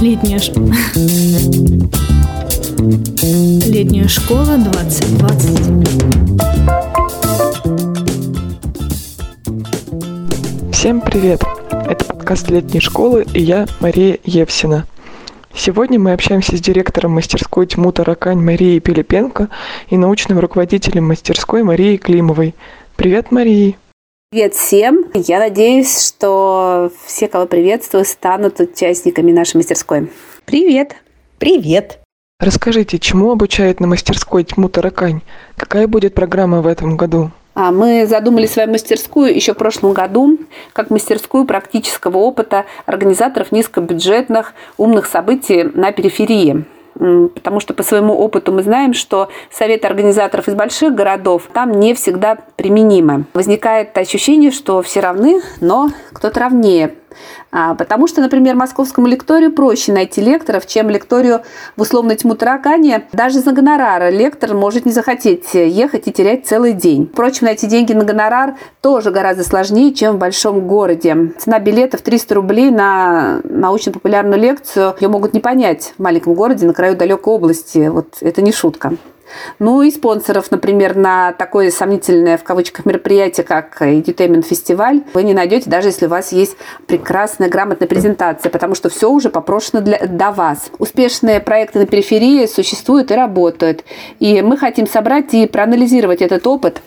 Летняя, ш... Летняя школа 2020. Всем привет! Это подкаст летней школы и я, Мария Евсина. Сегодня мы общаемся с директором мастерской «Тьму Таракань» Марией Пилипенко и научным руководителем мастерской Марией Климовой. Привет, Мария! Привет всем! Я надеюсь, что все, кого приветствую, станут участниками нашей мастерской. Привет! Привет! Расскажите, чему обучают на мастерской «Тьму Таракань»? Какая будет программа в этом году? А, мы задумали свою мастерскую еще в прошлом году как мастерскую практического опыта организаторов низкобюджетных умных событий на периферии потому что по своему опыту мы знаем, что советы организаторов из больших городов там не всегда применимы. Возникает ощущение, что все равны, но кто-то равнее. А, потому что, например, московскому лекторию проще найти лекторов, чем лекторию в условной тьму таракане. Даже за гонорар лектор может не захотеть ехать и терять целый день. Впрочем, найти деньги на гонорар тоже гораздо сложнее, чем в большом городе. Цена билетов 300 рублей на научно-популярную лекцию ее могут не понять в маленьком городе на краю далекой области. Вот это не шутка. Ну и спонсоров, например, на такое сомнительное в кавычках мероприятие, как Edutainment фестиваль, вы не найдете, даже если у вас есть прекрасная грамотная презентация, потому что все уже попрошено для, до вас. Успешные проекты на периферии существуют и работают. И мы хотим собрать и проанализировать этот опыт,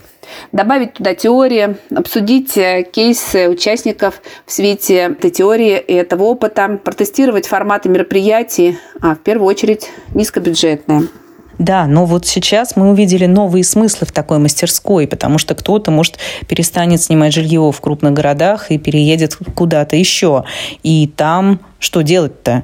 добавить туда теории, обсудить э, кейсы участников в свете этой теории и этого опыта, протестировать форматы мероприятий, а в первую очередь низкобюджетные. Да, но вот сейчас мы увидели новые смыслы в такой мастерской, потому что кто-то, может, перестанет снимать жилье в крупных городах и переедет куда-то еще. И там что делать-то?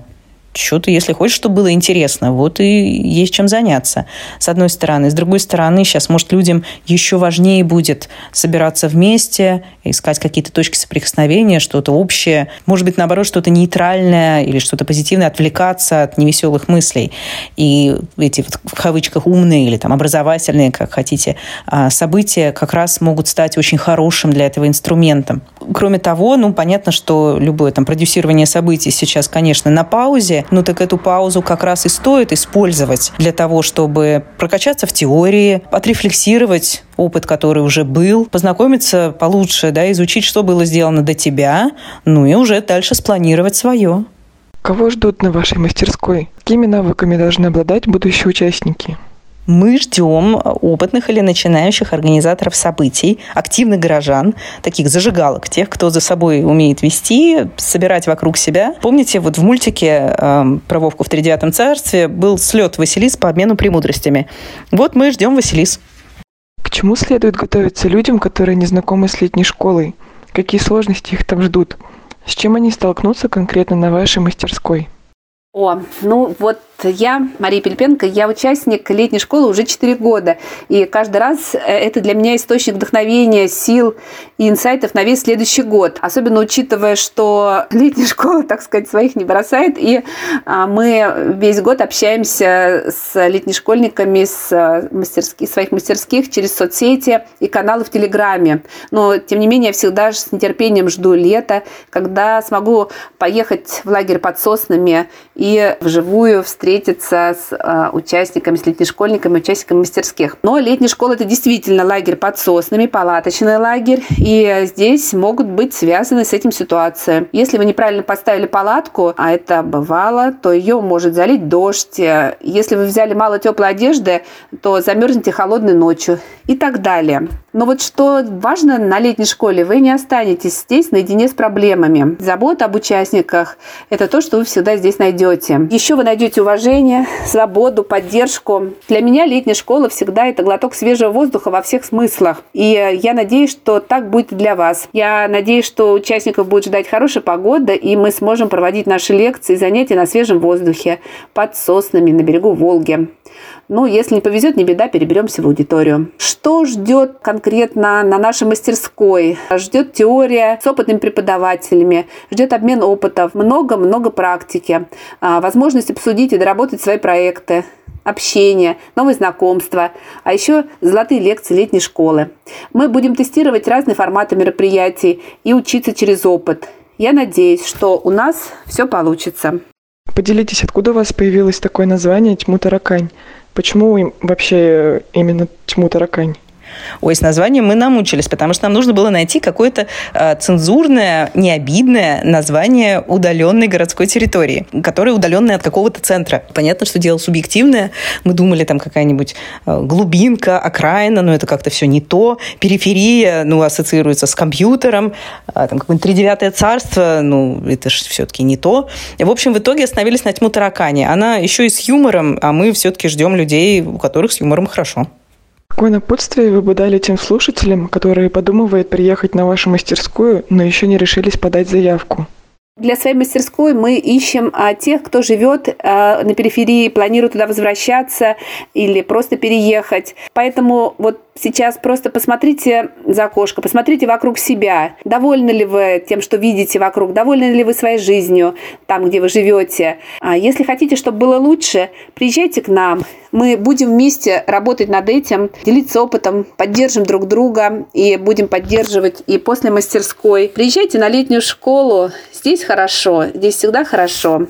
Что-то, если хочешь, чтобы было интересно, вот и есть чем заняться, с одной стороны. С другой стороны, сейчас, может, людям еще важнее будет собираться вместе, искать какие-то точки соприкосновения, что-то общее, может быть, наоборот, что-то нейтральное или что-то позитивное, отвлекаться от невеселых мыслей. И эти вот, в кавычках умные или там образовательные, как хотите, а, события как раз могут стать очень хорошим для этого инструментом. Кроме того, ну, понятно, что любое там продюсирование событий сейчас, конечно, на паузе, ну так эту паузу как раз и стоит использовать для того, чтобы прокачаться в теории, отрефлексировать опыт, который уже был, познакомиться получше, да, изучить, что было сделано до тебя, ну и уже дальше спланировать свое. Кого ждут на вашей мастерской? Какими навыками должны обладать будущие участники? Мы ждем опытных или начинающих организаторов событий, активных горожан, таких зажигалок, тех, кто за собой умеет вести, собирать вокруг себя. Помните, вот в мультике э, про Вовку в тридевятом царстве был слет Василис по обмену премудростями. Вот мы ждем Василис. К чему следует готовиться людям, которые не знакомы с летней школой? Какие сложности их там ждут? С чем они столкнутся конкретно на вашей мастерской? О, ну вот я, Мария Пельпенко, я участник летней школы уже 4 года. И каждый раз э, это для меня источник вдохновения, сил и инсайтов на весь следующий год. Особенно учитывая, что летняя школа, так сказать, своих не бросает. И а, мы весь год общаемся с летними школьниками с э, мастерских, своих мастерских через соцсети и каналы в Телеграме. Но, тем не менее, я всегда с нетерпением жду лета, когда смогу поехать в лагерь под соснами и вживую встретиться встретиться с э, участниками, с летними школьниками, участниками мастерских. Но летняя школа – это действительно лагерь под соснами, палаточный лагерь, и здесь могут быть связаны с этим ситуации. Если вы неправильно поставили палатку, а это бывало, то ее может залить дождь. Если вы взяли мало теплой одежды, то замерзнете холодной ночью и так далее. Но вот что важно на летней школе, вы не останетесь здесь наедине с проблемами. Забота об участниках – это то, что вы всегда здесь найдете. Еще вы найдете уважение, свободу, поддержку. Для меня летняя школа всегда это глоток свежего воздуха во всех смыслах. И я надеюсь, что так будет и для вас. Я надеюсь, что участников будет ждать хорошая погода, и мы сможем проводить наши лекции и занятия на свежем воздухе, под соснами, на берегу Волги. Ну, если не повезет, не беда, переберемся в аудиторию. Что ждет конкретно на нашей мастерской? Ждет теория с опытными преподавателями, ждет обмен опытов, много-много практики, а, возможность обсудить и доработать свои проекты, общение, новые знакомства, а еще золотые лекции летней школы. Мы будем тестировать разные форматы мероприятий и учиться через опыт – Я надеюсь, что у нас все получится. Поделитесь, откуда у вас появилось такое название «Тьму таракань»? Почему вообще именно «Тьму таракань»? Ой, с названием мы намучились, потому что нам нужно было найти какое-то э, цензурное, необидное название удаленной городской территории, которая удаленная от какого-то центра. Понятно, что дело субъективное. Мы думали, там какая-нибудь э, глубинка, окраина, но это как-то все не то. Периферия, ну, ассоциируется с компьютером. А, там какое-нибудь тридевятое царство, ну, это же все-таки не то. В общем, в итоге остановились на тьму таракани. Она еще и с юмором, а мы все-таки ждем людей, у которых с юмором хорошо. Какое напутствие вы бы дали тем слушателям, которые подумывают приехать на вашу мастерскую, но еще не решились подать заявку? Для своей мастерской мы ищем а, тех, кто живет а, на периферии, планирует туда возвращаться или просто переехать. Поэтому вот сейчас просто посмотрите за окошко, посмотрите вокруг себя. Довольны ли вы тем, что видите вокруг? Довольны ли вы своей жизнью, там, где вы живете? А если хотите, чтобы было лучше, приезжайте к нам. Мы будем вместе работать над этим, делиться опытом, поддержим друг друга и будем поддерживать и после мастерской. Приезжайте на летнюю школу. Здесь хорошо, здесь всегда хорошо.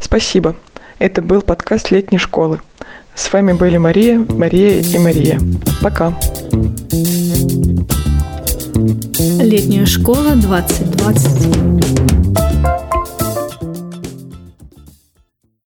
Спасибо. Это был подкаст летней школы. С вами были Мария, Мария и Мария. Пока. Летняя школа 2020.